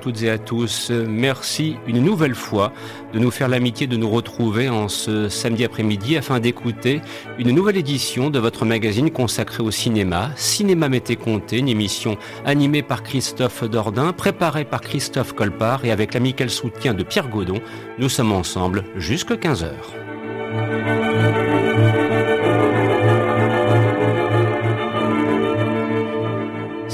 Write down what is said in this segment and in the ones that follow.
toutes et à tous. Merci une nouvelle fois de nous faire l'amitié de nous retrouver en ce samedi après-midi afin d'écouter une nouvelle édition de votre magazine consacré au cinéma, Cinéma Mété Comté, une émission animée par Christophe Dordain, préparée par Christophe Colpart et avec l'amical soutien de Pierre Godon. Nous sommes ensemble jusqu'à 15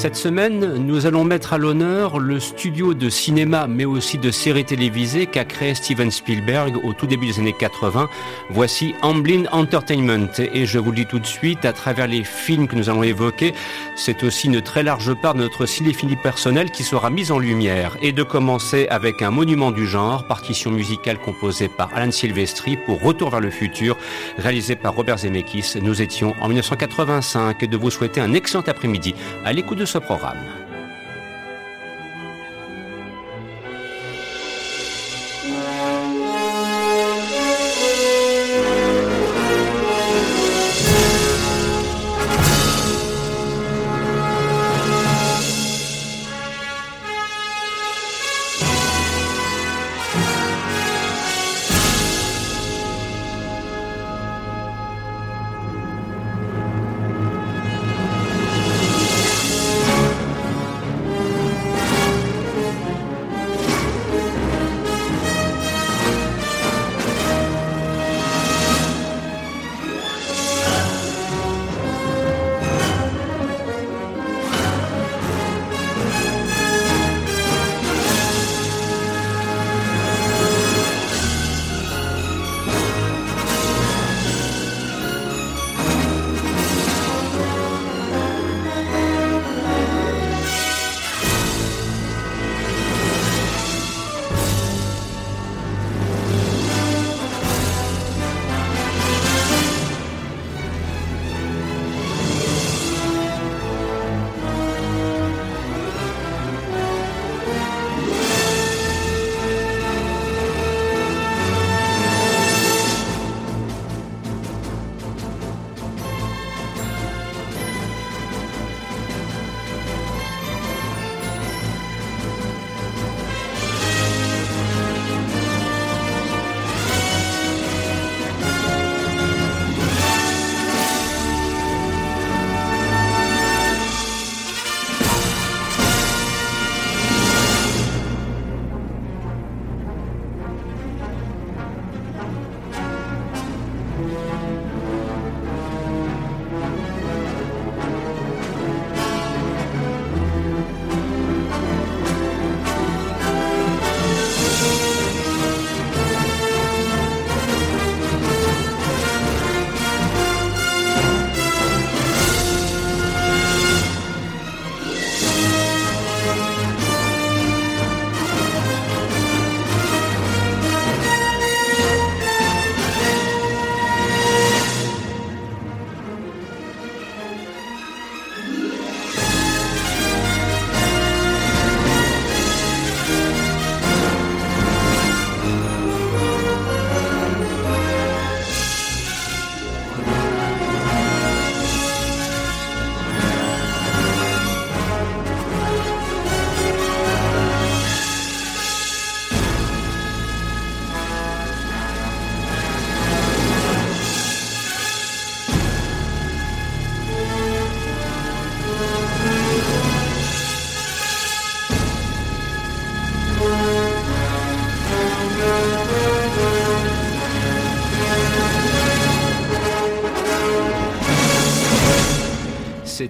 Cette semaine, nous allons mettre à l'honneur le studio de cinéma mais aussi de séries télévisées qu'a créé Steven Spielberg au tout début des années 80. Voici Amblin Entertainment et je vous le dis tout de suite, à travers les films que nous allons évoquer, c'est aussi une très large part de notre cinéphilie personnelle qui sera mise en lumière. Et de commencer avec un monument du genre, partition musicale composée par Alan Silvestri pour Retour vers le futur, réalisé par Robert Zemeckis. Nous étions en 1985 et de vous souhaiter un excellent après-midi à l'écoute de programme.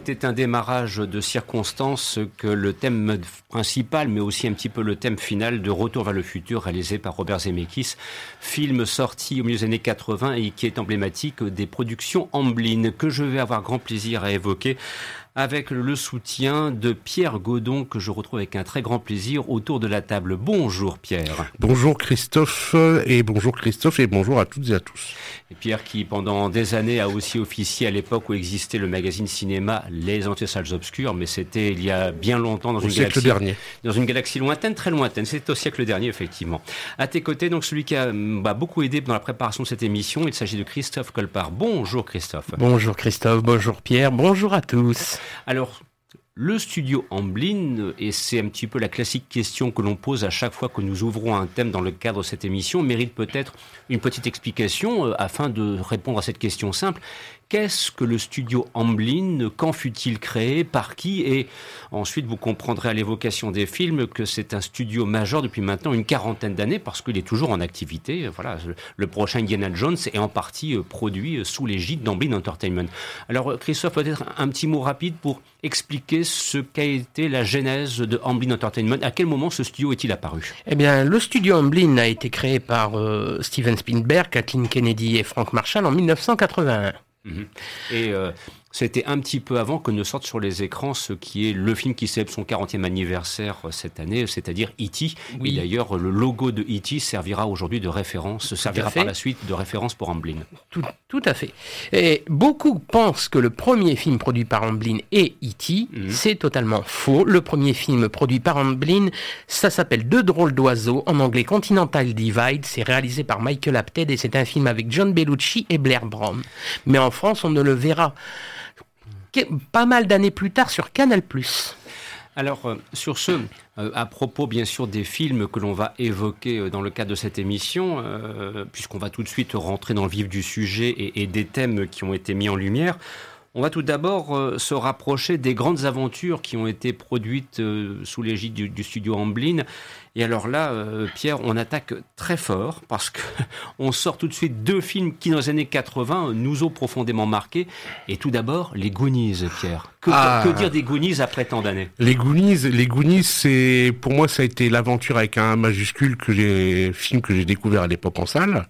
C'était un démarrage de circonstances que le thème principal, mais aussi un petit peu le thème final de Retour vers le futur, réalisé par Robert Zemeckis, film sorti au milieu des années 80 et qui est emblématique des productions Amblin, que je vais avoir grand plaisir à évoquer avec le soutien de Pierre Godon que je retrouve avec un très grand plaisir autour de la table. Bonjour Pierre. Bonjour Christophe et bonjour Christophe et bonjour à toutes et à tous. Et Pierre qui pendant des années a aussi officié à l'époque où existait le magazine cinéma Les Antissalles Obscures, mais c'était il y a bien longtemps dans au une siècle galaxie dernier. dans une galaxie lointaine, très lointaine. C'était au siècle dernier effectivement. À tes côtés donc celui qui a bah, beaucoup aidé dans la préparation de cette émission, il s'agit de Christophe Colpart. Bonjour Christophe. Bonjour Christophe, bonjour Pierre, bonjour à tous. Alors, le studio Amblin, et c'est un petit peu la classique question que l'on pose à chaque fois que nous ouvrons un thème dans le cadre de cette émission, mérite peut-être une petite explication euh, afin de répondre à cette question simple. Qu'est-ce que le studio Amblin Quand fut-il créé Par qui Et ensuite, vous comprendrez à l'évocation des films que c'est un studio majeur depuis maintenant une quarantaine d'années parce qu'il est toujours en activité. Voilà, le prochain Indiana Jones est en partie euh, produit euh, sous l'égide d'Amblin Entertainment. Alors, euh, Christophe, peut-être un petit mot rapide pour expliquer ce qu'a été la genèse de Amblin Entertainment. À quel moment ce studio est-il apparu? Eh bien, le studio Amblin a été créé par Steven Spielberg, Kathleen Kennedy et Frank Marshall en 1981. Mhm. Et euh, c'était un petit peu avant que ne sorte sur les écrans ce qui est le film qui célèbre son 40e anniversaire euh, cette année, c'est-à-dire E.T. Oui. Et d'ailleurs, le logo de E.T. servira aujourd'hui de référence, servira par la suite de référence pour Amblin. Tout, tout, à fait. Et beaucoup pensent que le premier film produit par Amblin est E.T. Mhm. C'est totalement faux. Le premier film produit par Amblin, ça s'appelle Deux drôles d'oiseaux, en anglais Continental Divide. C'est réalisé par Michael Apted et c'est un film avec John Bellucci et Blair Brown. Mais en France, on ne le verra pas mal d'années plus tard sur Canal+. Alors, euh, sur ce, euh, à propos bien sûr des films que l'on va évoquer euh, dans le cadre de cette émission, puisqu'on va tout de suite rentrer dans le vif du sujet et, des thèmes qui ont été mis en lumière, on va tout d'abord se rapprocher des grandes aventures qui ont été produites sous l'égide du, du, studio Amblin et alors là, euh, Pierre, on attaque très fort parce que on sort tout de suite deux films qui, dans les années 80, nous ont profondément marqués. Et tout d'abord, les Goonies, Pierre. Que, ah. que, dire des Goonies après tant d'années? Les Goonies, les Goonies, c'est pour moi ça a été l'aventure avec un majuscule que j'ai film que j'ai découvert à l'époque en salle.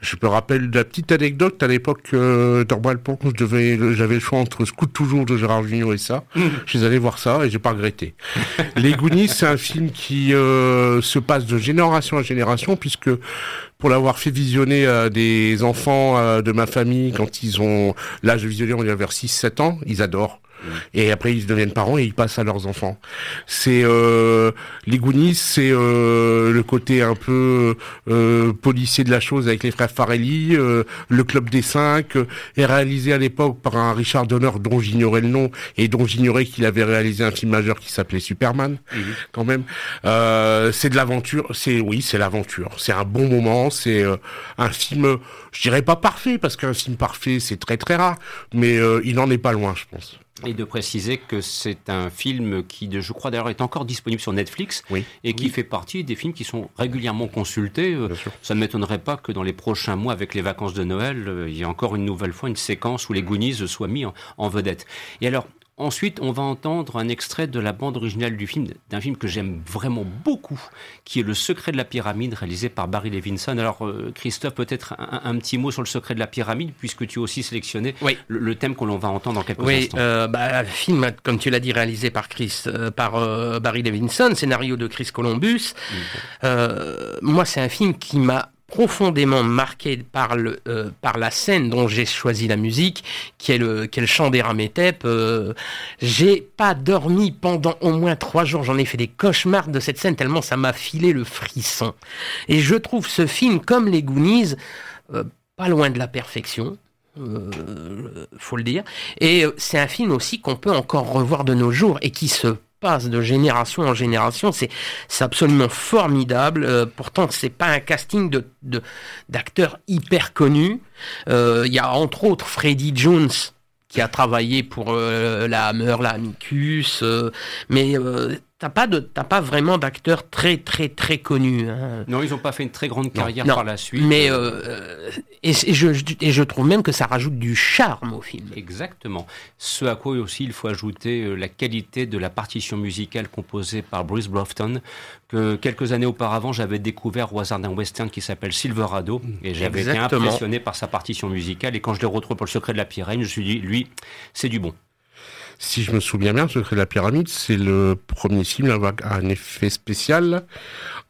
Je me rappelle de la petite anecdote à l'époque euh, je devais, j'avais le choix entre Scout toujours de Gérard Junior et ça. je suis allé voir ça et j'ai pas regretté. les Goonies, c'est un film qui euh, euh, se passe de génération à génération, puisque pour l'avoir fait visionner à des enfants euh, de ma famille quand ils ont l'âge de visionner, on vers 6-7 ans, ils adorent. Et après, ils deviennent parents et ils passent à leurs enfants. C'est euh, les Goonies, c'est euh, le côté un peu euh, policier de la chose avec les frères Farelli. Euh, le Club des Cinq est réalisé à l'époque par un Richard Donner dont j'ignorais le nom et dont j'ignorais qu'il avait réalisé un film majeur qui s'appelait Superman, mhm. quand même. c'est de l'aventure. C'est oui, c'est l'aventure. C'est un bon moment. C'est un film, je dirais pas parfait parce qu'un film parfait c'est très très rare, mais il n'en est pas loin, je pense. Et de préciser que c'est un film qui, je crois d'ailleurs, est encore disponible sur Netflix et qui fait partie des films qui sont régulièrement consultés. Euh, ça ne m'étonnerait pas que dans les prochains mois, avec les vacances de Noël, euh, il y ait encore une nouvelle fois une séquence où les Goonies soient mis en vedette. Et alors, Ensuite, on va entendre un extrait de la bande originale du film, d'un film que j'aime vraiment beaucoup, qui est Le secret de la pyramide, réalisé par Barry Levinson. Alors, euh, Christophe, peut-être un, petit mot sur Le secret de la pyramide, puisque tu as aussi sélectionné le, thème qu'on va entendre dans quelques oui, instants. Euh, bah, le film, comme tu l'as dit, réalisé par, Chris, euh, par euh, Barry Levinson, scénario de Chris Columbus. moi, c'est un film qui m'a profondément marqué par, le, euh, par la scène dont j'ai choisi la musique, qui est le, chant des Ramétep. Euh, j'ai pas dormi pendant au moins trois jours. J'en ai fait des cauchemars de cette scène tellement ça m'a filé le frisson. Et je trouve ce film, comme les Goonies, euh, pas loin de la perfection. Faut le dire. Et c'est un film aussi qu'on peut encore revoir de nos jours et qui se de génération en génération. C'est absolument formidable. Euh, pourtant, c'est pas un casting de d'acteurs hyper connus. Euh, il y a entre autres Freddie Jones qui a travaillé pour euh, la Hammer, la Amicus, mais t'as pas de t'as pas vraiment d'acteurs très très très connus. Hein. Non, ils n'ont pas fait une très grande carrière par la suite. Mais euh, et, je, et je trouve même que ça rajoute du charme au film. Exactement. Ce à quoi aussi il faut ajouter euh, la qualité de la partition musicale composée par Bruce Blofton que quelques années auparavant j'avais découvert au hasard d'un western qui s'appelle Silverado et j'avais été impressionné par sa partition musicale et quand je l'ai retrouvé pour le secret de la pyramide, je me suis dit lui c'est du bon si je me souviens bien, Secret de la pyramide, c'est le premier film avec un effet spécial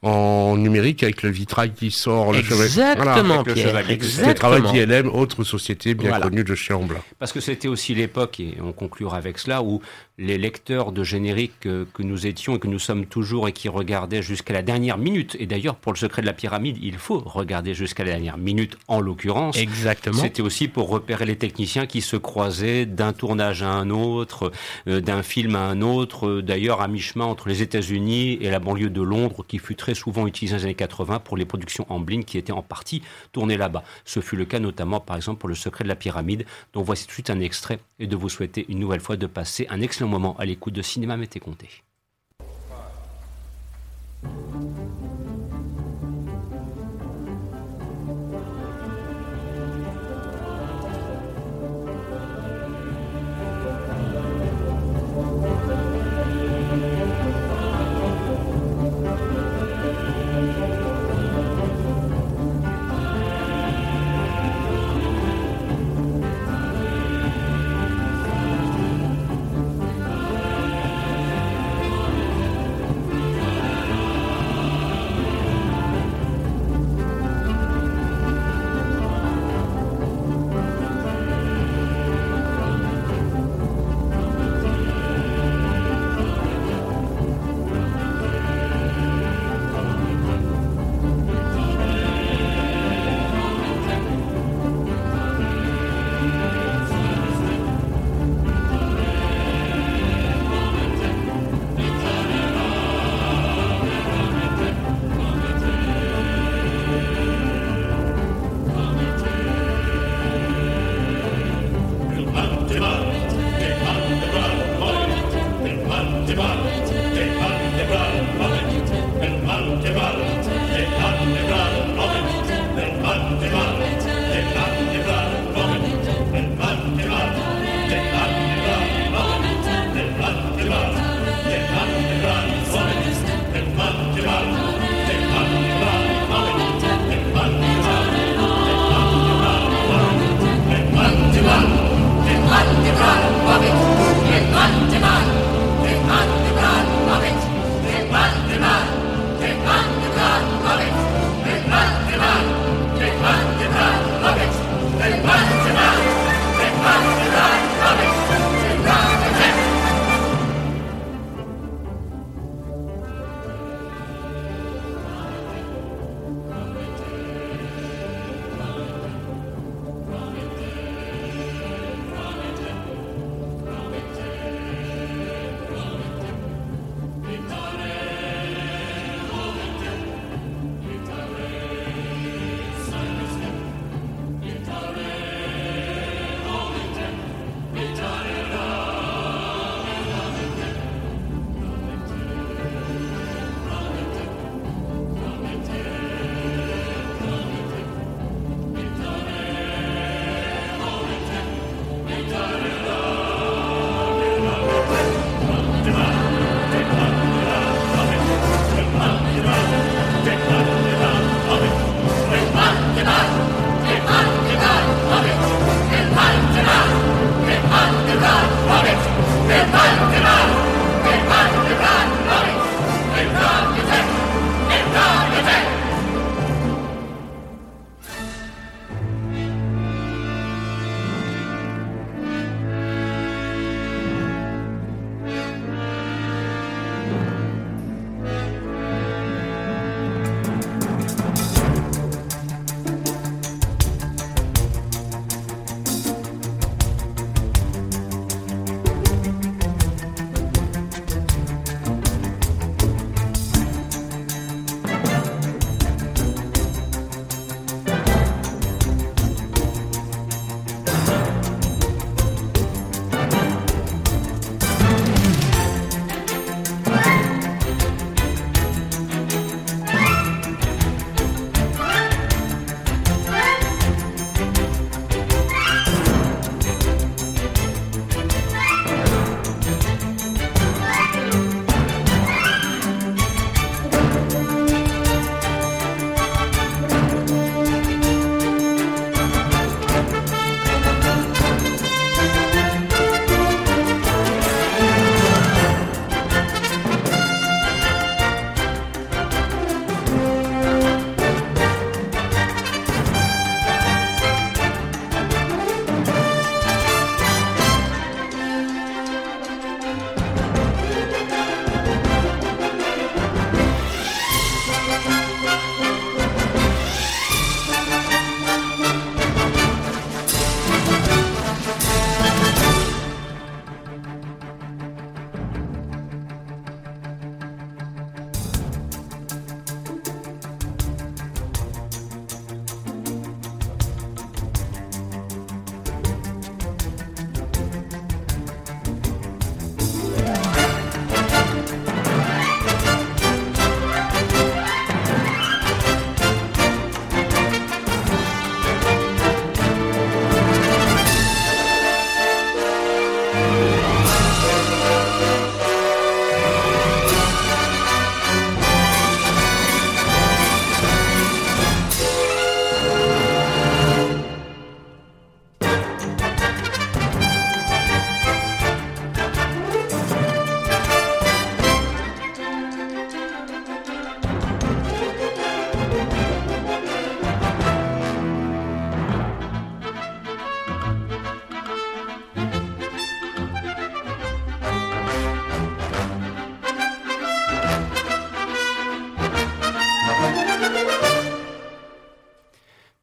en numérique avec le vitrail qui sort, le cheval. Exactement, Pierre. C'est le travail d'ILM, autre société bien connue de chez. Parce que c'était aussi l'époque, et on conclura avec cela, où les lecteurs de générique que, nous étions et que nous sommes toujours et qui regardaient jusqu'à la dernière minute. Et d'ailleurs, pour le secret de la pyramide, il faut regarder jusqu'à la dernière minute, en l'occurrence. Exactement. C'était aussi pour repérer les techniciens qui se croisaient d'un tournage à un autre, euh, d'un film à un autre, d'ailleurs à mi-chemin entre les États-Unis et la banlieue de Londres, qui fut très souvent utilisée dans les années 80 pour les productions Amblin qui étaient en partie tournées là-bas. Ce fut le cas notamment, par exemple, pour le secret de la pyramide, dont voici tout de suite un extrait et de vous souhaiter une nouvelle fois de passer un excellent moment à l'écoute de Cinéma Mété Comté.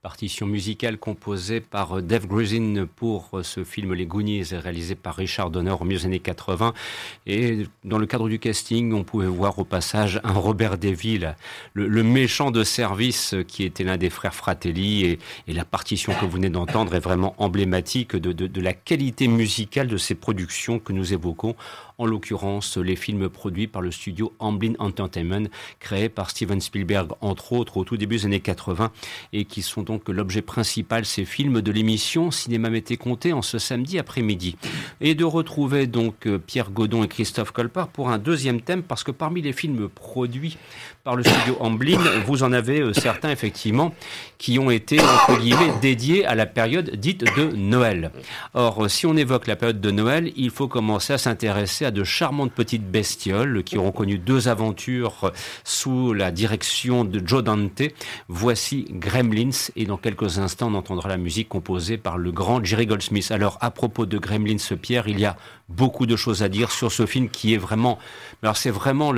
Partition musicale composée par Dave Grusin pour ce film Les Goonies, réalisé par Richard Donner au milieu des années 80. Et dans le cadre du casting, on pouvait voir au passage un Robert Deville, le, méchant de service qui était l'un des frères Fratelli. Et, la partition que vous venez d'entendre est vraiment emblématique de, de la qualité musicale de ces productions que nous évoquons en l'occurrence les films produits par le studio Amblin Entertainment, créé par Steven Spielberg, entre autres, au tout début des années 80, et qui sont donc l'objet principal, ces films de l'émission Cinéma Mété Comté en ce samedi après-midi. Et de retrouver donc euh, Pierre Godon et Christophe Colpart pour un deuxième thème, parce que parmi les films produits par le studio Amblin, vous en avez euh, certains effectivement qui ont été entre guillemets dédiés à la période dite de Noël. Or, si on évoque la période de Noël, il faut commencer à s'intéresser à de charmantes petites bestioles qui auront connu deux aventures sous la direction de Joe Dante. Voici Gremlins et dans quelques instants on entendra la musique composée par le grand Jerry Goldsmith. Alors à propos de Gremlins, Pierre, il y a beaucoup de choses à dire sur ce film qui est vraiment, alors c'est vraiment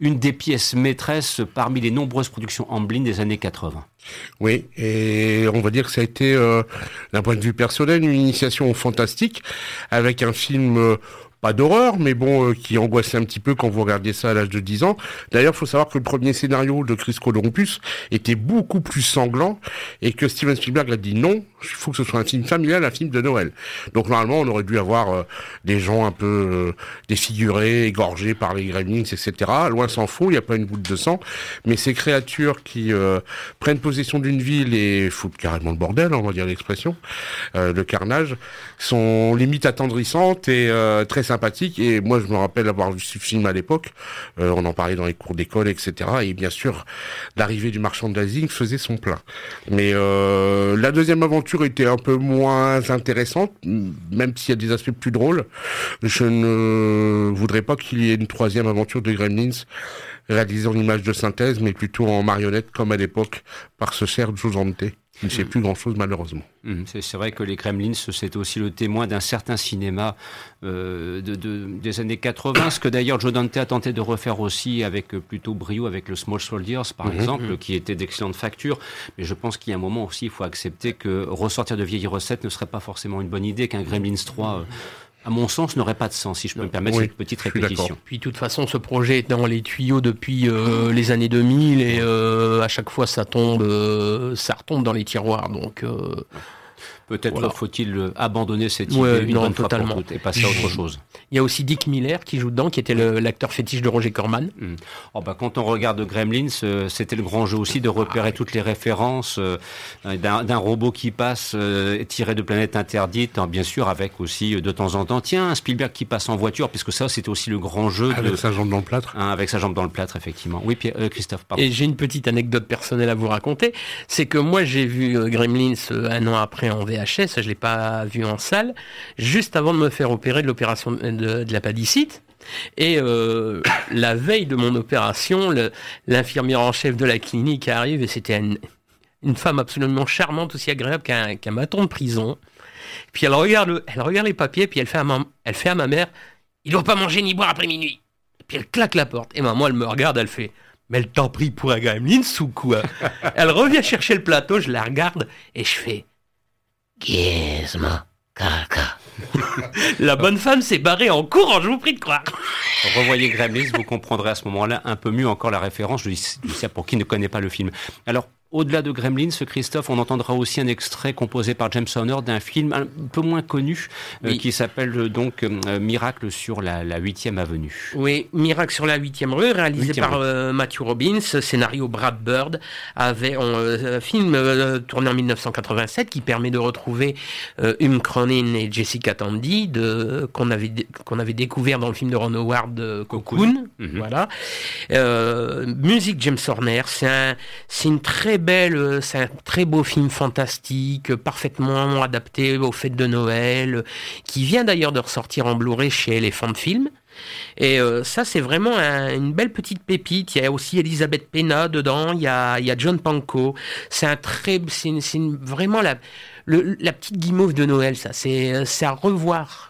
une des pièces maîtresses parmi les nombreuses productions Amblin des années 80. Oui, et on va dire que ça a été, euh, d'un point de vue personnel, une initiation fantastique, avec un film euh, pas d'horreur, mais bon, euh, qui angoissait un petit peu quand vous regardiez ça à l'âge de 10 ans. D'ailleurs, il faut savoir que le premier scénario de Chris Columbus était beaucoup plus sanglant et que Steven Spielberg a dit non, il faut que ce soit un film familial, un film de Noël. Donc normalement, on aurait dû avoir euh, des gens un peu euh, défigurés, égorgés par les gremlins, etc. Loin s'en faut, il n'y a pas une goutte de sang. Mais ces créatures qui prennent possession d'une ville et foutent carrément le bordel, on va dire l'expression, le carnage, sont limite attendrissantes et très sympathique. Et moi, je me rappelle avoir vu ce film à l'époque. Euh, on en parlait dans les cours d'école, etc. Et bien sûr, l'arrivée du marchand de faisait son plein. Mais euh, la deuxième aventure était un peu moins intéressante, même s'il y a des aspects plus drôles. Je ne voudrais pas qu'il y ait une troisième aventure de Gremlins réalisée en image de synthèse, mais plutôt en marionnette, comme à l'époque, par ce Sergio Zante. Il ne sait plus grand-chose malheureusement. Mmh, c'est vrai que les Kremlins, c'est aussi le témoin d'un certain cinéma euh, de, des années 80, ce que d'ailleurs Joe Dante a tenté de refaire aussi avec euh, plutôt brio avec le Small Soldiers par mmh. exemple, mmh. qui était d'excellente facture. Mais je pense qu'il y a un moment aussi, il faut accepter que ressortir de vieilles recettes ne serait pas forcément une bonne idée, qu'un Gremlins 3 à mon sens, n'aurait pas de sens, si je peux me permettre cette petite répétition. Puis, de toute façon, ce projet est dans les tuyaux depuis euh, les années 2000 et euh, à chaque fois, ça tombe, euh, ça retombe dans les tiroirs. Donc, Peut-être faut-il euh, abandonner cette idée une totalement. Fois pour et passer à autre chose. Il y a aussi Dick Miller qui joue dedans, qui était l'acteur fétiche de Roger Corman. Hmm. Oh bah, quand on regarde Gremlins, euh, c'était le grand jeu aussi de repérer toutes les références euh, d'un robot qui passe tiré de planète interdite, hein, bien sûr avec aussi de temps en temps, tiens, un Spielberg qui passe en voiture, puisque ça c'était aussi le grand jeu. Avec sa jambe dans le plâtre. Hein, avec sa jambe dans le plâtre, effectivement. Oui, Pierre, Christophe, pardon. Et j'ai une petite anecdote personnelle à vous raconter, c'est que moi j'ai vu Gremlins un an après en VR VHS, je l'ai pas vu en salle, juste avant de me faire opérer de l'opération de, la. Et euh, la veille de mon opération, l'infirmière en chef de la clinique arrive et c'était une, femme absolument charmante, aussi agréable qu'un bâton de prison. Puis elle regarde, elle regarde les papiers, puis elle fait à ma, elle fait à ma mère, il doit pas manger ni boire après minuit. Puis elle claque la porte. Et maman, elle me regarde, elle fait, mais elle t'en prie pour un gremlin ou quoi? Elle revient chercher le plateau, je la regarde et je fais, Gizmo, caca. La bonne femme s'est barrée en courant, je vous prie de croire. Revoyez Gremlins, vous comprendrez à ce moment-là un peu mieux encore la référence. Je dis ça pour qui ne connaît pas le film. Alors, au-delà de Gremlins, Christophe, on entendra aussi un extrait composé par James Horner d'un film un peu moins connu euh, qui s'appelle euh, donc euh, Miracle sur la, 8e avenue. Oui, Miracle sur la 8e rue, réalisé par Matthew Robbins, scénario Brad Bird, avait un film tourné en 1987 qui permet de retrouver Hume Cronin et Jessica Tandy qu'on avait qu'on avait découvert dans le film de Ron Howard Cocoon, mhm. voilà. musique James Horner, c'est un c'est une très belle, euh, c'est un très beau film fantastique, parfaitement adapté aux fêtes de Noël, qui vient d'ailleurs de ressortir en Blu-ray chez Elephant Film. Et euh, ça, c'est vraiment une belle petite pépite. Il y a aussi Elisabeth Pena dedans, il y a, il y a John Panko. C'est un vraiment la, la petite guimauve de Noël, ça. C'est à revoir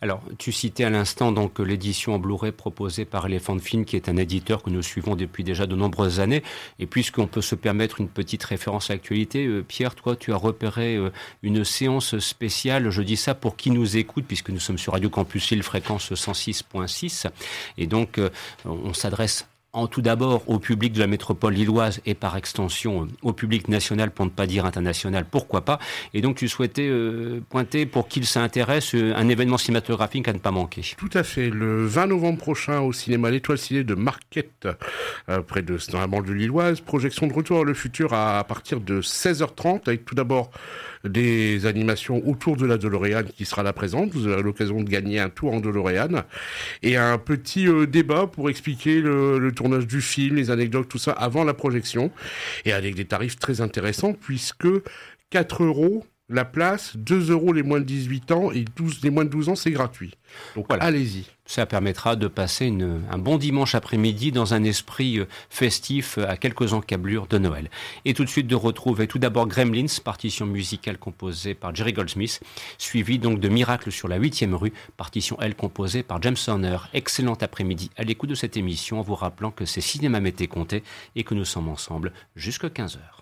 Alors, tu citais à l'instant donc l'édition en Blu-ray proposée par Elephant Film, qui est un éditeur que nous suivons depuis déjà de nombreuses années. Et puisqu'on peut se permettre une petite référence à l'actualité, euh, Pierre, toi, tu as repéré euh, une séance spéciale. Je dis ça pour qui nous écoute, puisque nous sommes sur Radio Campus Lille, fréquence 106.6. Et donc, euh, on s'adresse en tout d'abord au public de la métropole lilloise et par extension euh, au public national, pour ne pas dire international, pourquoi pas. Et donc tu souhaitais euh, pointer pour qu'il s'intéresse euh, un événement cinématographique à ne pas manquer. Tout à fait. Le 20 novembre prochain au cinéma L'Étoile Ciné de Marquette, près de dans la banlieue lilloise, projection de Retour à le futur à, partir de 16h30 avec tout d'abord des animations autour de la DeLorean qui sera là présente. Vous aurez l'occasion de gagner un tour en DeLorean et un petit débat pour expliquer le, le tournage du film, les anecdotes, tout ça avant la projection, et avec des tarifs très intéressants puisque 4 euros la place, 2 euros les moins de 18 ans et 12, les moins de 12 ans, c'est gratuit. Donc voilà. allez-y. Ça permettra de passer un bon dimanche après-midi dans un esprit euh, festif euh, à quelques encablures de Noël. Et tout de suite de retrouver tout d'abord Gremlins, partition musicale composée par Jerry Goldsmith, suivi donc de Miracle sur la 8e rue, partition elle composée par James Horner. Excellent après-midi à l'écoute de cette émission en vous rappelant que c'est Cinéma Mété compté et que nous sommes ensemble jusqu'à 15h.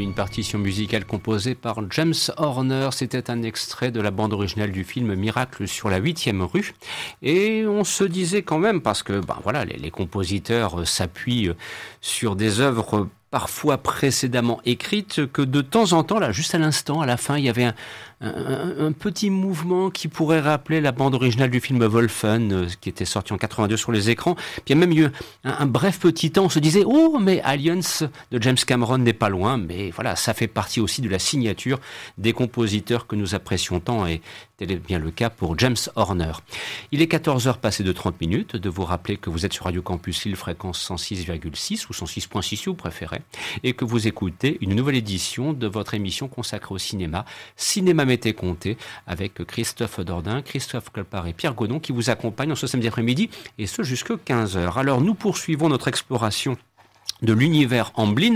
Une partition musicale composée par James Horner. C'était un extrait de la bande originale du film Miracle sur la 8e rue. Et on se disait quand même, parce que ben voilà, les, les compositeurs s'appuient sur des œuvres parfois précédemment écrites, que de temps en temps, là, juste à l'instant, à la fin, il y avait un, un, petit mouvement qui pourrait rappeler la bande originale du film Wolfen, euh, qui était sorti en 82 sur les écrans. Puis il y a même eu un, bref petit temps, on se disait, oh, mais Aliens de James Cameron n'est pas loin, mais voilà, ça fait partie aussi de la signature des compositeurs que nous apprécions tant, et tel est bien le cas pour James Horner. Il est 14h passé de 30 minutes, de vous rappeler que vous êtes sur Radio Campus Lille, fréquence 106,6 ou 106.6 si vous préférez, et que vous écoutez une nouvelle édition de votre émission consacrée au cinéma, Cinéma été compté avec Christophe Dordain, Christophe Colpart et Pierre Godon qui vous accompagnent en ce samedi après-midi et ce jusque 15h. Alors nous poursuivons notre exploration de l'univers Amblin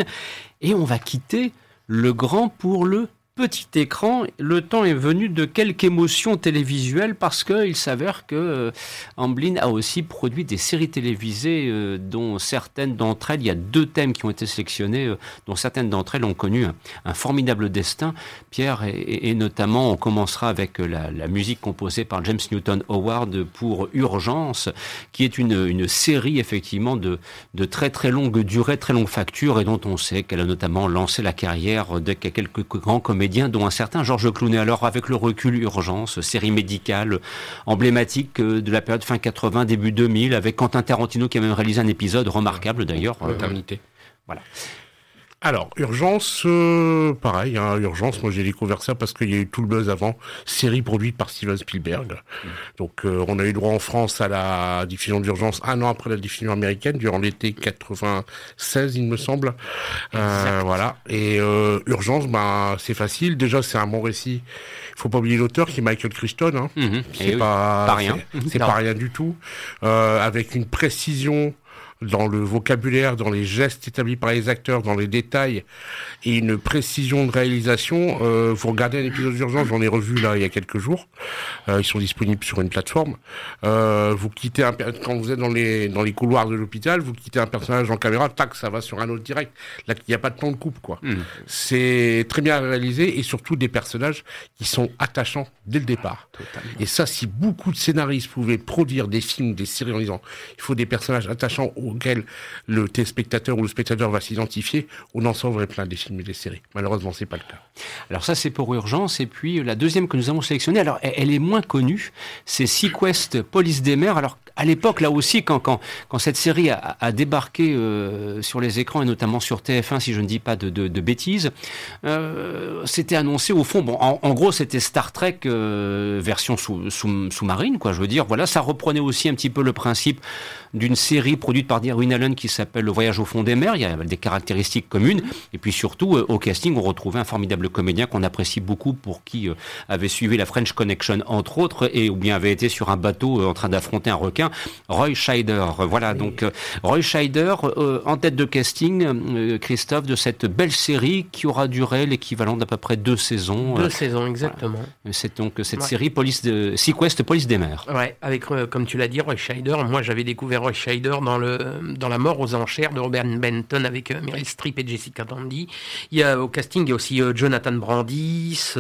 et on va quitter le grand pour le petit écran, le temps est venu de quelques émotions télévisuelles parce qu'il s'avère que euh, Amblin a aussi produit des séries télévisées euh, dont certaines d'entre elles, il y a deux thèmes qui ont été sélectionnés, euh, dont certaines d'entre elles ont connu un, formidable destin. Pierre, et, notamment, on commencera avec la, musique composée par James Newton Howard pour Urgence, qui est une, série effectivement de, de très très longue durée, très longue facture, et dont on sait qu'elle a notamment lancé la carrière de quelques grands comédiens dont un certain Georges Clooney. Alors, avec le recul Urgence, série médicale emblématique euh, de la période fin 80, début 2000, avec Quentin Tarantino qui a même réalisé un épisode remarquable d'ailleurs. Maternité. Euh, voilà. Alors, Urgence, euh, pareil, hein, Urgence, moi j'ai découvert ça parce qu'il y a eu tout le buzz avant, série produite par Steven Spielberg. Donc on a eu droit en France à la diffusion d'Urgence un an après la diffusion américaine, durant l'été 96 il me semble. voilà, et Urgence, bah, c'est facile, déjà c'est un bon récit. Il faut pas oublier l'auteur qui est Michael Crichton, hein. Mm-hmm. c'est pas, pas, rien, c'est pas rien du tout, avec une précision dans le vocabulaire, dans les gestes établis par les acteurs, dans les détails et une précision de réalisation. Euh, vous regardez un épisode d'urgence, j'en ai revu là il y a quelques jours. Euh, ils sont disponibles sur une plateforme. Euh, vous quittez un, quand vous êtes dans les dans les couloirs de l'hôpital, vous quittez un personnage en caméra, tac, ça va sur un autre direct. Là, il n'y a pas de temps de coupe, quoi. Hmm. C'est très bien réalisé et surtout des personnages qui sont attachants dès le départ. Et ça, si beaucoup de scénaristes pouvaient produire des films, des séries en disant, il faut des personnages attachants auquel le téléspectateur ou le spectateur va s'identifier, on en sauverait plein des films et des séries. Malheureusement, c'est pas le cas. Alors ça, c'est pour Urgence. Et puis la deuxième que nous avons sélectionnée, alors elle est moins connue, c'est Sequest Police des mers. Alors à l'époque, là aussi, quand, quand, cette série a, débarqué euh, sur les écrans, et notamment sur TF1, si je ne dis pas de, de, bêtises, euh, c'était annoncé au fond, bon, en, gros, c'était Star Trek euh, version sous, sous, sous-marine, quoi, je veux dire. Voilà, ça reprenait aussi un petit peu le principe d'une série produite par Darwin Allen qui s'appelle Le Voyage au fond des mers. Il y a des caractéristiques communes. Et puis surtout, euh, au casting, on retrouvait un formidable comédien qu'on apprécie beaucoup pour qui euh, avait suivi la French Connection, entre autres, et ou bien avait été sur un bateau en train d'affronter un requin Roy Scheider. Voilà, donc euh, Roy Scheider euh, en tête de casting, euh, Christophe, de cette belle série qui aura duré l'équivalent d'à peu près deux saisons. Deux saisons, exactement. C'est donc cette série Police de Sequest Police des mers. Ouais, avec comme tu l'as dit, Roy Scheider. Moi, j'avais découvert Roy Scheider dans le dans La mort aux enchères de Robert Benton avec Meryl Streep et Jessica Tandy. Il y a au casting il y a aussi Jonathan Brandis.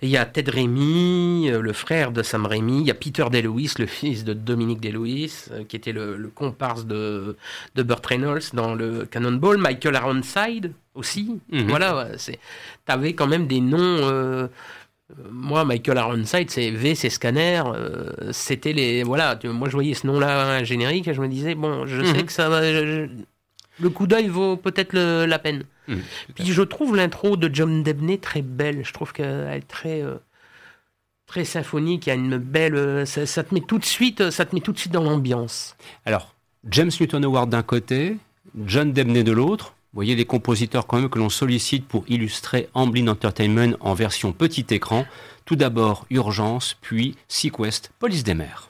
Il y a Ted Remy, euh, le frère de Sam Remy. Il y a Peter DeLuis, le fils de Dominique euh, qui était le, comparse de, de Burt Reynolds dans le Cannonball. Michael Aronside aussi. Mhm. Voilà, c'est. T'avais quand même des noms. Euh, moi, Michael Aronside, c'est V, c'est Scanner. C'était les. Voilà, moi je voyais ce nom-là générique et je me disais, bon, je sais mhm. que ça va. le coup d'œil vaut peut-être la peine. Mmh, Puis je trouve l'intro de John Debney très belle. Je trouve qu'elle est très euh, très symphonique. Il y a une belle. Euh, ça, te met tout de suite. Ça te met tout de suite dans l'ambiance. Alors James Newton Howard d'un côté, John Debney de l'autre. Voyez les compositeurs quand même que l'on sollicite pour illustrer Amblin Entertainment en version petit écran. Tout d'abord Urgence, puis Sequest, Police des mers.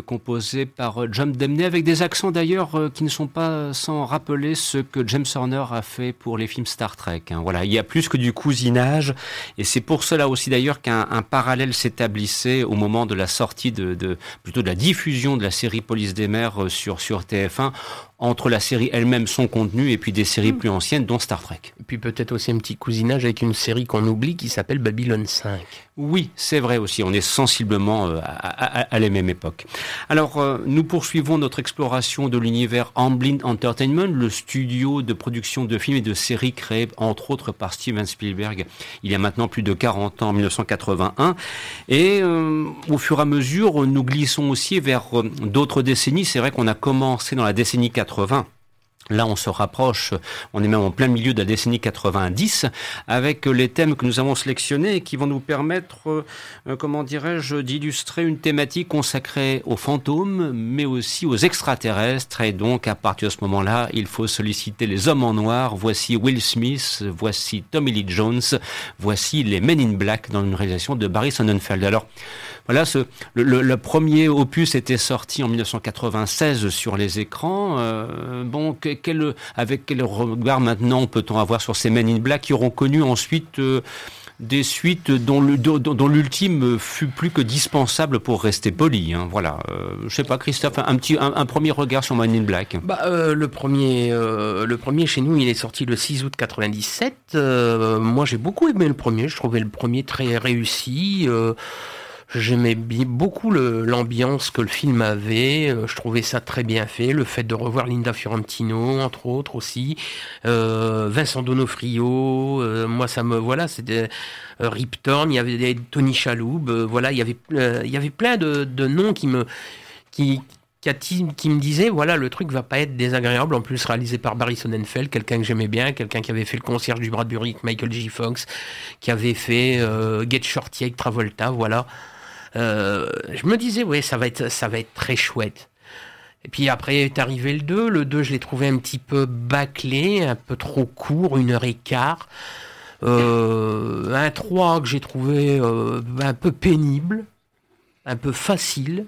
Composée par euh, John Demney avec des accents d'ailleurs euh, qui ne sont pas sans rappeler ce que James Horner a fait pour les films Star Trek. Hein. Voilà, il y a plus que du cousinage et c'est pour cela aussi d'ailleurs qu'un parallèle s'établissait au moment de la sortie de, de, plutôt de la diffusion de la série Police des mers euh, sur sur TF1 entre la série elle-même, son contenu, et puis des séries hmm. plus anciennes, dont Star Trek. Et puis peut-être aussi un petit cousinage avec une série qu'on oublie qui s'appelle Babylon 5. Oui, c'est vrai aussi, on est sensiblement euh, à, la même époque. Alors, euh, nous poursuivons notre exploration de l'univers Amblin Le studio de production de films et de séries créé entre autres par Steven Spielberg il y a maintenant plus de 40 ans, en 1981. Et euh, au fur et à mesure, nous glissons aussi vers d'autres décennies. C'est vrai qu'on a commencé dans la décennie 80 80 Là, on se rapproche, on est même en plein milieu de la décennie 90, avec les thèmes que nous avons sélectionnés et qui vont nous permettre, euh, comment dirais-je, d'illustrer une thématique consacrée aux fantômes, mais aussi aux extraterrestres. Et donc, à partir de ce moment-là, il faut solliciter les hommes en noir. Voici Will Smith, voici Tommy Lee Jones, voici les Men in Black dans une réalisation de Barry Sonnenfeld. Alors, voilà, ce, le, premier opus était sorti en 1996 sur les écrans. Euh, bon, quel, avec quel regard maintenant peut-on avoir sur ces Men in Black qui auront connu ensuite euh, des suites dont, l'ultime fut plus que dispensable pour rester poli. Hein, voilà. Euh, je sais pas, Christophe, un petit, un, premier regard sur Men in Black. Bah, euh, le premier, le premier chez nous, il est sorti le 6 août 97. moi, j'ai beaucoup aimé le premier. Je trouvais le premier très réussi. J'aimais beaucoup l'ambiance que le film avait. Euh, je trouvais ça très bien fait. Le fait de revoir Linda Fiorentino, entre autres aussi. Euh, Vincent Donofrio. Euh, moi, ça me voilà. C'était Rip Torn. Il y avait Tony Chaloub. voilà, il y avait il y avait plein de, de noms qui me qui qui me disait voilà le truc va pas être désagréable en plus réalisé par Barry Sonnenfeld quelqu'un que j'aimais bien quelqu'un qui avait fait le concierge du Bradbury avec Michael J Fox qui avait fait Get Shorty avec Travolta voilà euh, je me disais, ouais, ça va être, ça va être très chouette. Et puis après est arrivé le 2. Le 2, je l'ai trouvé un petit peu bâclé, un peu trop court, une heure et quart. Euh, un 3 que j'ai trouvé euh, un peu pénible, un peu facile.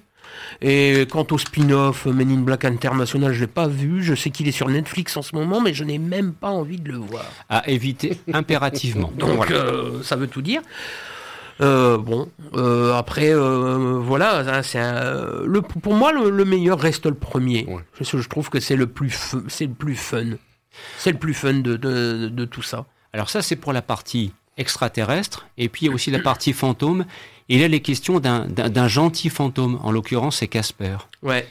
Et quant au spin-off Men in Black International, je l'ai pas vu. Je sais qu'il est sur Netflix en ce moment, mais je n'ai même pas envie de le voir. À éviter impérativement. Donc, ça veut tout dire. Euh, bon, euh, après, euh, voilà, hein, c'est le, pour moi, le, meilleur reste le premier. Je, je, trouve que c'est le plus, c'est le plus fun. C'est le plus fun de, de, de tout ça. Alors ça, c'est pour la partie extraterrestre, et puis il y a aussi la partie fantôme. Et là, les questions d'un gentil fantôme, en l'occurrence, c'est Casper. Ouais.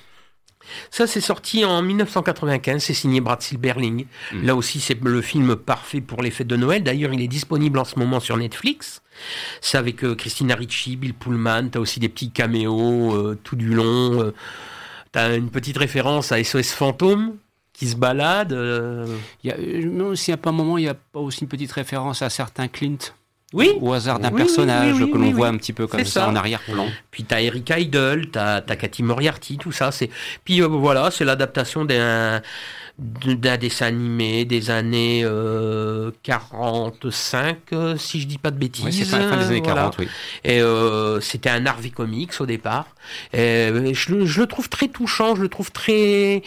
Ça, c'est sorti en 1995, c'est signé Brad Silberling. Mm. Là aussi, c'est le film parfait pour les fêtes de Noël. D'ailleurs, il est disponible en ce moment sur Netflix. C'est avec euh, Christina Ricci, Bill Pullman, t'as aussi des petits caméos euh, tout du long. Euh, t'as une petite référence à SOS Fantôme qui se balade. Il y a, s'il n'y a pas un moment, il n'y a pas aussi une petite référence à certains Clint? Oui. Au hasard d'un personnage que l'on voit un petit peu comme ça, en arrière-plan. Puis t'as Eric Idle, t'as as Cathy Moriarty, tout ça. C'est puis euh, voilà, c'est l'adaptation d'un d'un dessin animé des années 45, euh, euh, si je dis pas de bêtises. Oui, c'est fin, des années 40, oui. Et c'était un Harvey Comics au départ. Et je, je, le trouve très touchant, je le trouve très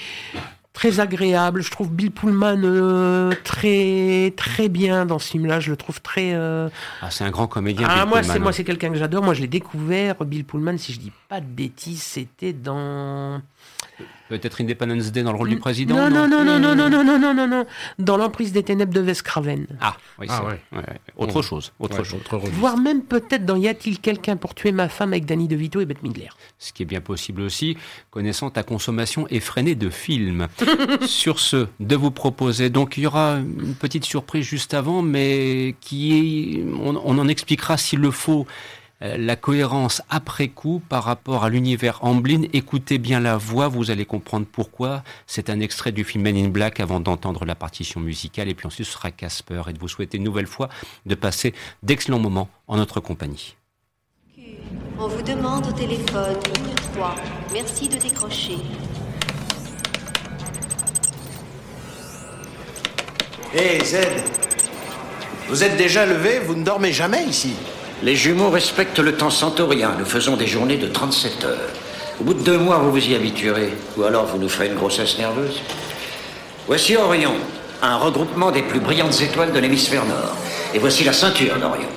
très agréable. Je trouve Bill Pullman euh, très très bien dans ce film-là. Je le trouve très. Euh, ah, c'est un grand comédien. Ah, moi, c'est moi, c'est quelqu'un que j'adore. Moi, je l'ai découvert Bill Pullman. Si je dis pas de bêtises, c'était dans. Peut-être Independence Day dans le rôle du président Non, non, non, non, non, non, non, non, non, non, non. Dans l'emprise des ténèbres de Vescraven. Ah, oui, ah, ouais. Autre chose. Autre chose. Voire même peut-être dans Y a-t-il quelqu'un pour tuer ma femme avec Danny DeVito et Bette Midler. Ce qui est bien possible aussi, connaissant ta consommation effrénée de films. Sur ce, de vous proposer. Donc, il y aura une petite surprise juste avant, mais qui est, on en expliquera s'il le faut euh, la cohérence après coup par rapport à l'univers Amblin. Écoutez bien la voix, vous allez comprendre pourquoi. C'est un extrait du film Men in Black avant d'entendre la partition musicale. Et puis ensuite, ce sera Casper et de vous souhaiter une nouvelle fois de passer d'excellents moments en notre compagnie. On vous demande au téléphone, ligne 3. Merci de décrocher. Hé, Z Vous êtes déjà levé? Vous ne dormez jamais ici? Les jumeaux respectent le temps centaurien. Nous faisons des journées de 37 heures. Au bout de deux mois, vous vous y habituerez. Ou alors vous nous ferez une grossesse nerveuse. Voici Orion, un regroupement des plus brillantes étoiles de l'hémisphère nord. Et voici la ceinture d'Orion.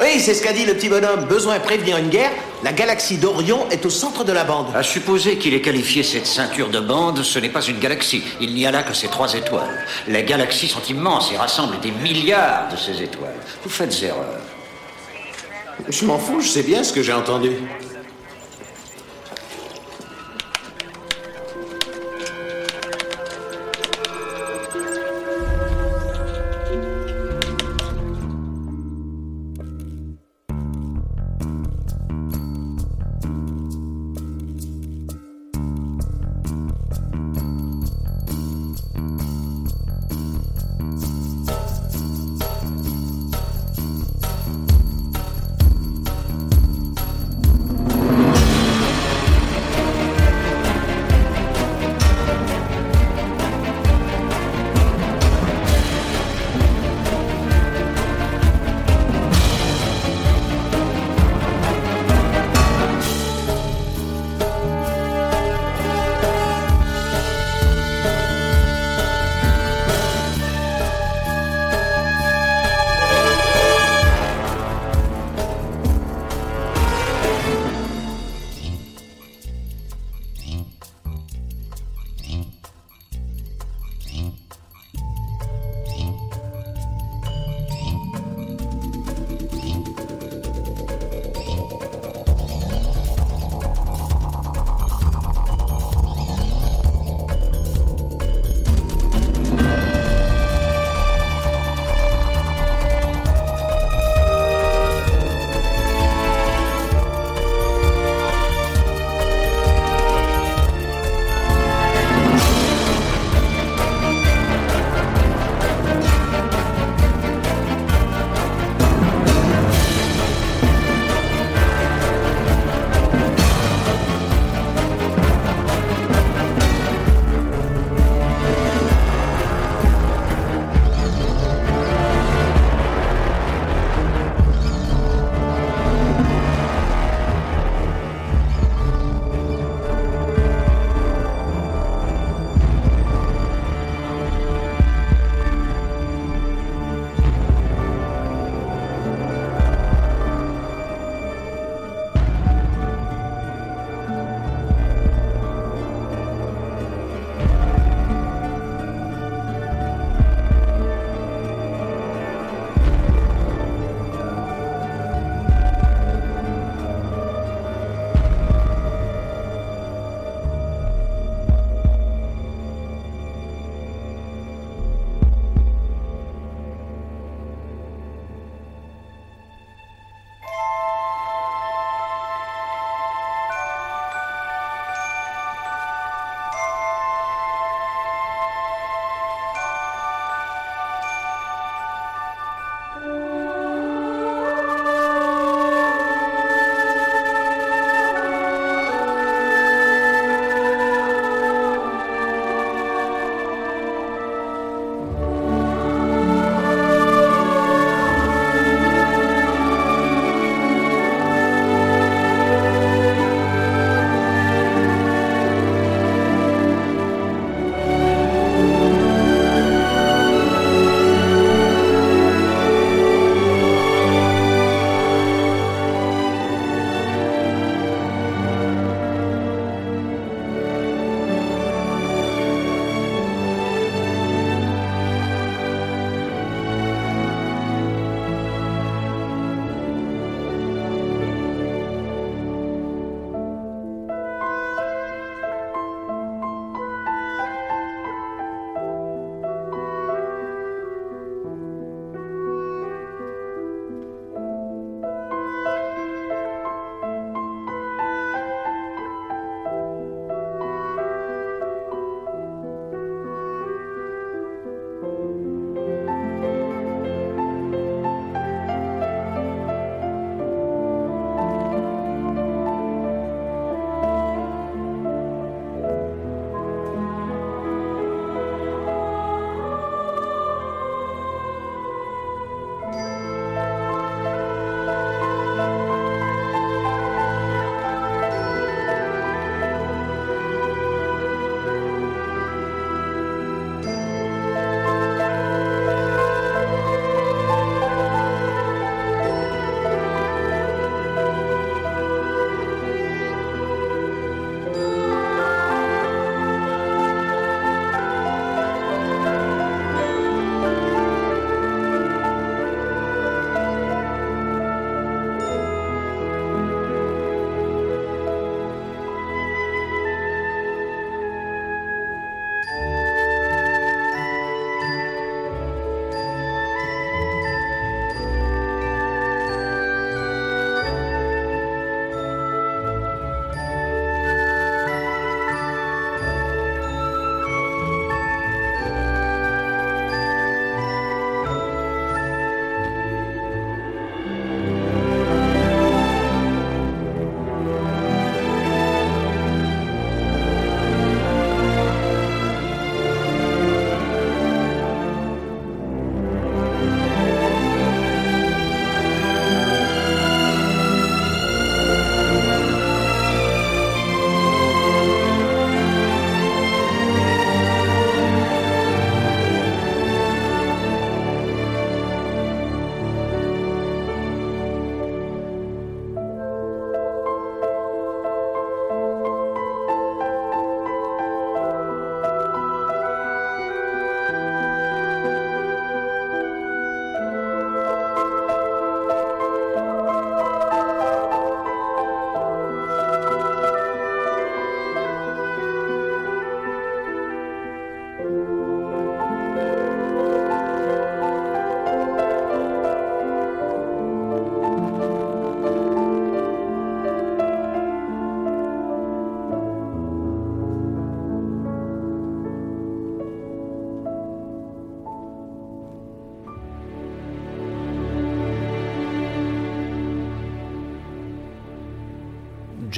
Oui, c'est ce qu'a dit le petit bonhomme. Besoin de prévenir une guerre, la galaxie d'Orion est au centre de la bande. À supposer qu'il ait qualifié cette ceinture de bande, ce n'est pas une galaxie. Il n'y a là que ces trois étoiles. Les galaxies sont immenses et rassemblent des milliards de ces étoiles. Vous faites erreur. Je m'en fous, je sais bien ce que j'ai entendu.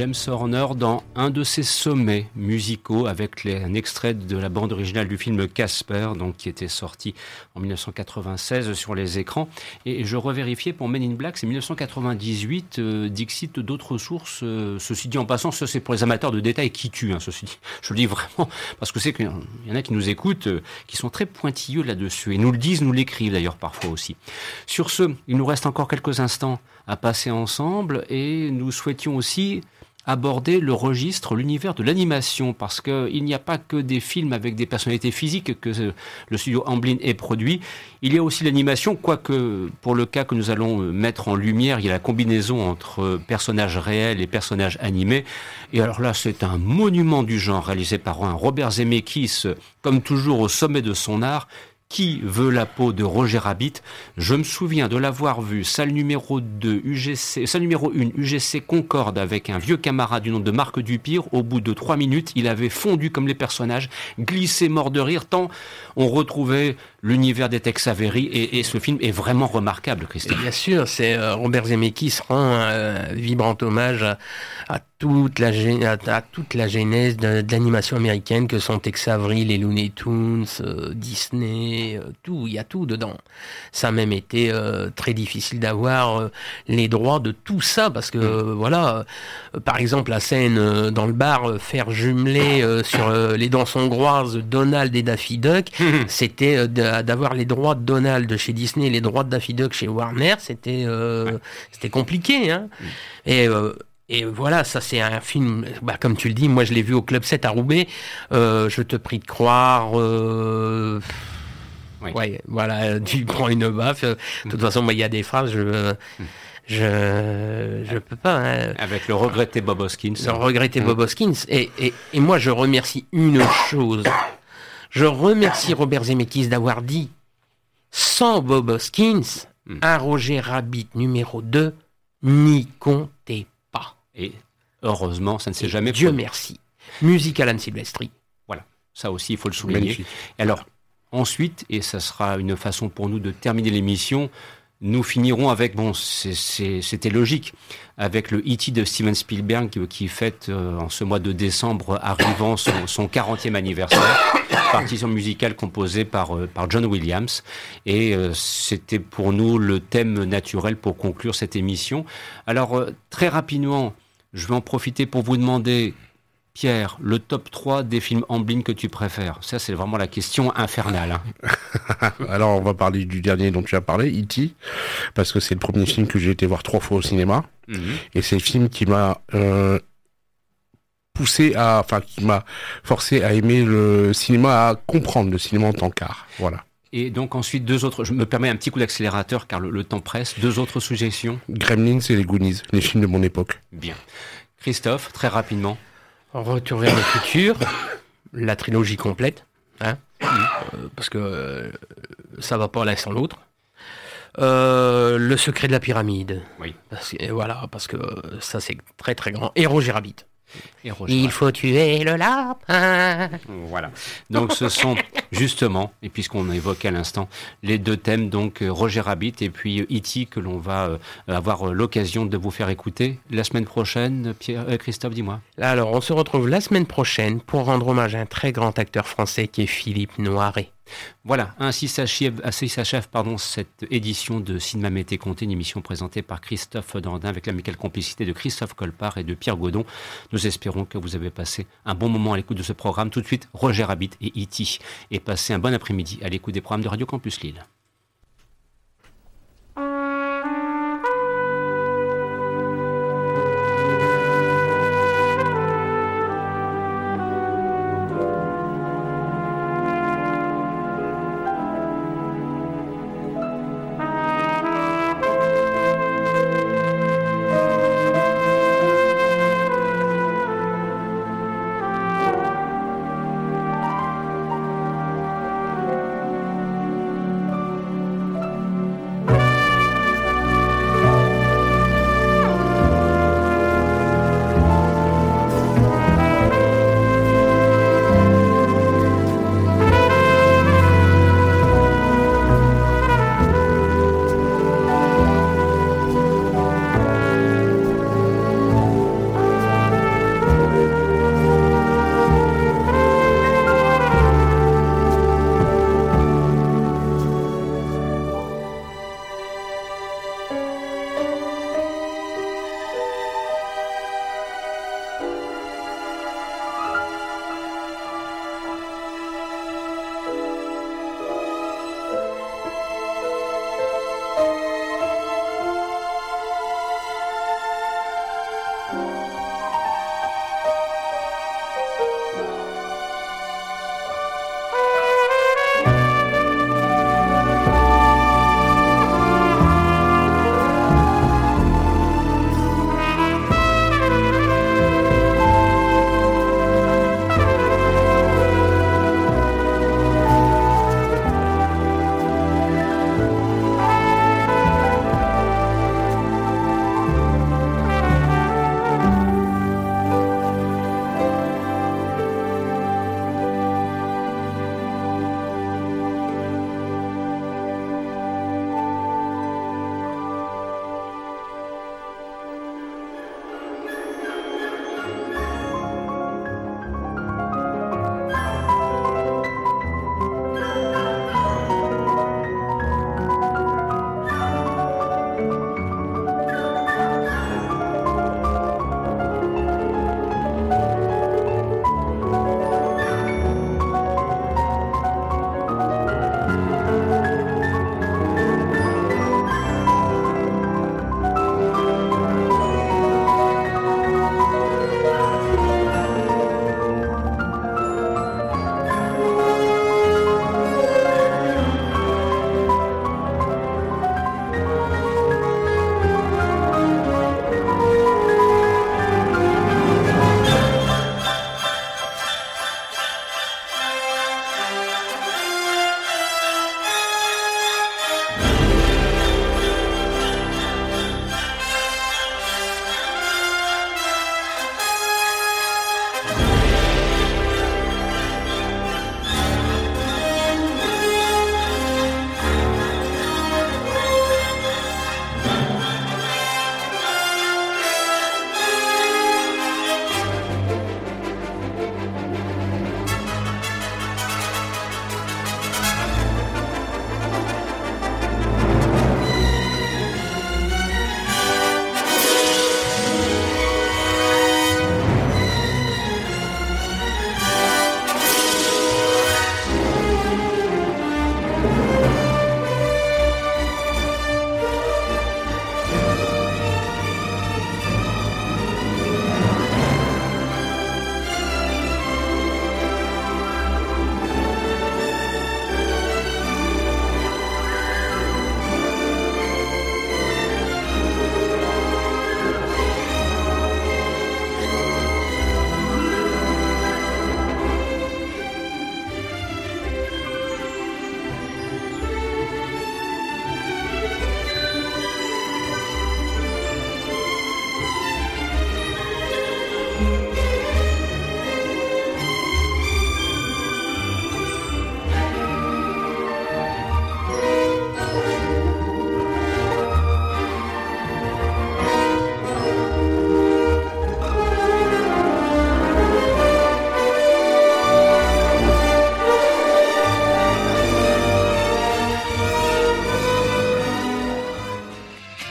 James Horner dans un de ses sommets musicaux avec un extrait de la bande originale du film Casper, donc qui était sorti en 1996 sur les écrans. Et je revérifiais pour Men in Black, c'est 1998. Euh, Dixit d'autres sources. Euh, ceci dit en passant, c'est pour les amateurs de détails qui tuent. Hein, ceci dit, je le dis vraiment parce que c'est qu'il y en a qui nous écoutent, euh, qui sont très pointilleux là-dessus et nous le disent, nous l'écrivent d'ailleurs parfois aussi. Sur ce, il nous reste encore quelques instants à passer ensemble et nous souhaitions aussi aborder le registre, l'univers de l'animation, parce qu'il n'y a pas que des films avec des personnalités physiques que le studio Amblin ait produit, il y a aussi l'animation, quoique pour le cas que nous allons mettre en lumière, il y a la combinaison entre personnages réels et personnages animés, et alors là c'est un monument du genre réalisé par un Robert Zemeckis, comme toujours au sommet de son art, qui veut la peau de Roger Rabbit Je me souviens de l'avoir vu, salle numéro 2, UGC, salle numéro 1, UGC Concorde avec un vieux camarade du nom de Marc Dupire. Au bout de trois minutes, il avait fondu comme les personnages, glissé mort de rire, tant on retrouvait l'univers des Tex Avery et, ce film est vraiment remarquable, Christophe. Bien sûr, c'est euh, Robert Zemeckis rend un vibrant hommage à, toute la à, toute la genèse de, l'animation américaine que sont Tex Avery, les Looney Tunes, euh, Disney, euh, tout, il y a tout dedans. Ça a même été très difficile d'avoir les droits de tout ça parce que mm. voilà, par exemple la scène dans le bar faire jumeler sur les danses hongroises Donald et Daffy Duck, c'était d'avoir les droits de Donald chez Disney, les droits de Daffy Duck chez Warner, c'était euh, c'était compliqué. Hein. Mm. Et euh, et voilà, ça c'est un film, bah, comme tu le dis, moi je l'ai vu au Club 7 à Roubaix, euh, je te prie de croire, ouais, voilà, tu prends une baffe, de toute façon, il y a des phrases, je... Je je peux pas. Hein. Avec le regretté Bob Hoskins. Le regretté. Bob Hoskins. Et, et, et moi, je remercie une chose. Je remercie Robert Zemeckis d'avoir dit sans Bob Hoskins, hmm. un Roger Rabbit numéro 2 n'y pas. Et heureusement, ça ne s'est jamais Dieu merci. Musique Alan Silvestri. Voilà, ça aussi, il faut le souligner. Alors, ensuite, et ça sera une façon pour nous de terminer l'émission, nous finirons avec, bon, c'était logique, avec le E.T. de Steven Spielberg qui fête euh, en ce mois de décembre arrivant son, son 40e anniversaire, partition musicale composée par, euh, par John Williams. Et euh, c'était pour nous le thème naturel pour conclure cette émission. Alors, très rapidement, je vais en profiter pour vous demander Pierre, le top 3 des films Amblin que tu préfères Ça, c'est vraiment la question infernale. Hein. Alors, on va parler du dernier dont tu as parlé, E.T., parce que c'est le premier film que j'ai été voir trois fois au cinéma. Mhm. Et c'est le film qui m'a euh, poussé à, enfin, qui m'a forcé à aimer le cinéma, à comprendre le cinéma en tant qu'art. Voilà. Et donc ensuite, deux autres, je me permets un petit coup d'accélérateur car le, temps presse, deux autres suggestions? Gremlins et les Goonies, les films de mon époque. Bien. Christophe, très rapidement. Retour vers le futur, la trilogie complète, hein, euh, parce que euh, ça va pas l'un sans l'autre. Euh, le secret de la pyramide. Oui. Parce voilà, parce que ça c'est très très grand. Et Roger Rabbit. Il faut tuer le lapin. Voilà. Donc ce sont justement, et puisqu'on évoquait à l'instant, les deux thèmes, donc euh, Roger Rabbit et puis E.T. E que l'on va euh, avoir l'occasion de vous faire écouter la semaine prochaine. Pierre, euh, Christophe, dis-moi. Alors on se retrouve la semaine prochaine pour rendre hommage à un très grand acteur français qui est Philippe Noiret. Voilà, ainsi s'achève pardon, cette édition de Cinéma Mété Comté, une émission présentée par Christophe Dandin avec l'amicale complicité de Christophe Colpart et de Pierre Godon. Nous espérons que vous avez passé un bon moment à l'écoute de ce programme. Tout de suite, Roger Rabbit et Iti. E et passez un bon après-midi à l'écoute des programmes de Radio Campus Lille.